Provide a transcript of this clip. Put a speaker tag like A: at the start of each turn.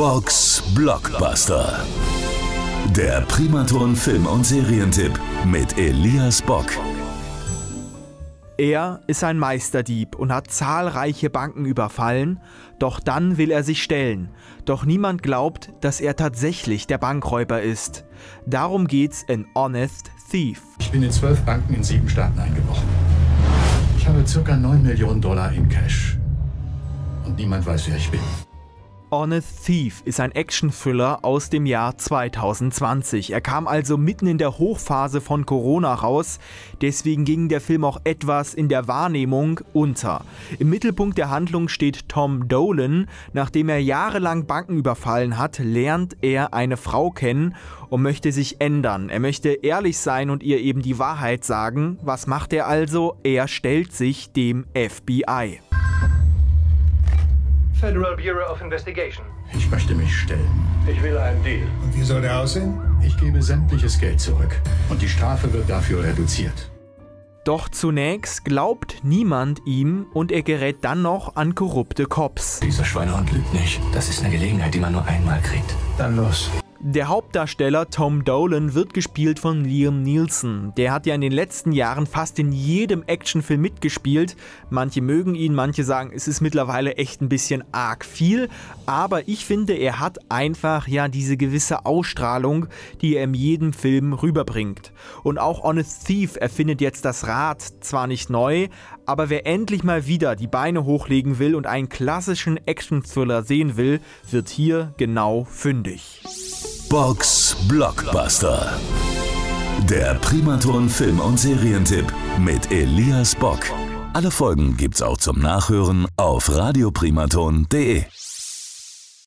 A: Box Blockbuster. Der Primaton Film- und Serientipp mit Elias Bock.
B: Er ist ein Meisterdieb und hat zahlreiche Banken überfallen, doch dann will er sich stellen. Doch niemand glaubt, dass er tatsächlich der Bankräuber ist. Darum geht's in Honest Thief.
C: Ich bin in zwölf Banken in sieben Staaten eingebrochen. Ich habe circa 9 Millionen Dollar in Cash. Und niemand weiß, wer ich bin.
B: Honest Thief ist ein Action-Thriller aus dem Jahr 2020. Er kam also mitten in der Hochphase von Corona raus, deswegen ging der Film auch etwas in der Wahrnehmung unter. Im Mittelpunkt der Handlung steht Tom Dolan. Nachdem er jahrelang Banken überfallen hat, lernt er eine Frau kennen und möchte sich ändern. Er möchte ehrlich sein und ihr eben die Wahrheit sagen. Was macht er also? Er stellt sich dem FBI.
D: Federal Bureau of Investigation.
C: Ich möchte mich stellen.
D: Ich will einen Deal.
E: Und wie soll der aussehen?
C: Ich gebe sämtliches Geld zurück. Und die Strafe wird dafür reduziert.
B: Doch zunächst glaubt niemand ihm und er gerät dann noch an korrupte Cops.
F: Dieser Schweinehund lügt nicht. Das ist eine Gelegenheit, die man nur einmal kriegt.
D: Dann los.
B: Der Hauptdarsteller Tom Dolan wird gespielt von Liam Nielsen. Der hat ja in den letzten Jahren fast in jedem Actionfilm mitgespielt. Manche mögen ihn, manche sagen, es ist mittlerweile echt ein bisschen arg viel. Aber ich finde, er hat einfach ja diese gewisse Ausstrahlung, die er in jedem Film rüberbringt. Und auch Honest Thief erfindet jetzt das Rad zwar nicht neu, aber wer endlich mal wieder die Beine hochlegen will und einen klassischen Action-Thriller sehen will, wird hier genau fündig.
A: Box Blockbuster. Der Primaton Film- und Serientipp mit Elias Bock. Alle Folgen gibt's auch zum Nachhören auf radioprimaton.de.